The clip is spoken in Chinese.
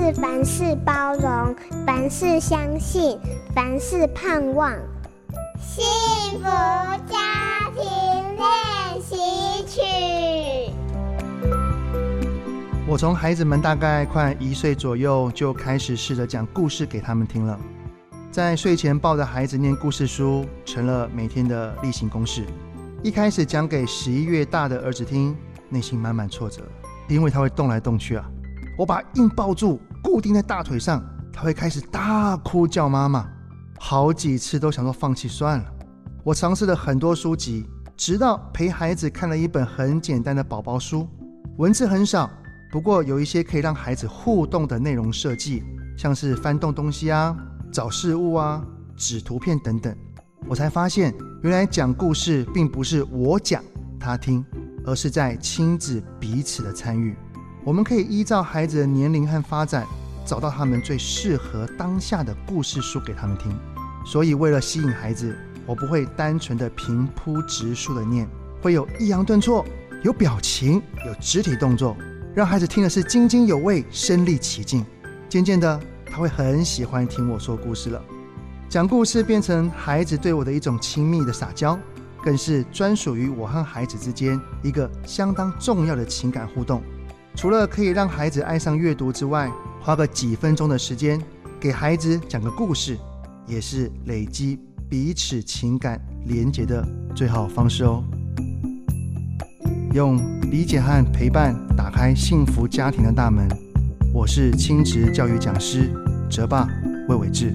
是凡事包容，凡事相信，凡事盼望。幸福家庭练习曲。我从孩子们大概快一岁左右就开始试着讲故事给他们听了，在睡前抱着孩子念故事书，成了每天的例行公事。一开始讲给十一月大的儿子听，内心满满挫折，因为他会动来动去啊。我把硬抱住，固定在大腿上，他会开始大哭叫妈妈，好几次都想说放弃算了。我尝试了很多书籍，直到陪孩子看了一本很简单的宝宝书，文字很少。不过有一些可以让孩子互动的内容设计，像是翻动东西啊、找事物啊、指图片等等，我才发现原来讲故事并不是我讲他听，而是在亲子彼此的参与。我们可以依照孩子的年龄和发展，找到他们最适合当下的故事书给他们听。所以为了吸引孩子，我不会单纯的平铺直叙的念，会有抑扬顿挫，有表情，有肢体动作。让孩子听的是津津有味、身临其境，渐渐的他会很喜欢听我说故事了。讲故事变成孩子对我的一种亲密的撒娇，更是专属于我和孩子之间一个相当重要的情感互动。除了可以让孩子爱上阅读之外，花个几分钟的时间给孩子讲个故事，也是累积彼此情感连结的最好方式哦。用理解和陪伴打开幸福家庭的大门。我是亲职教育讲师泽爸魏伟志。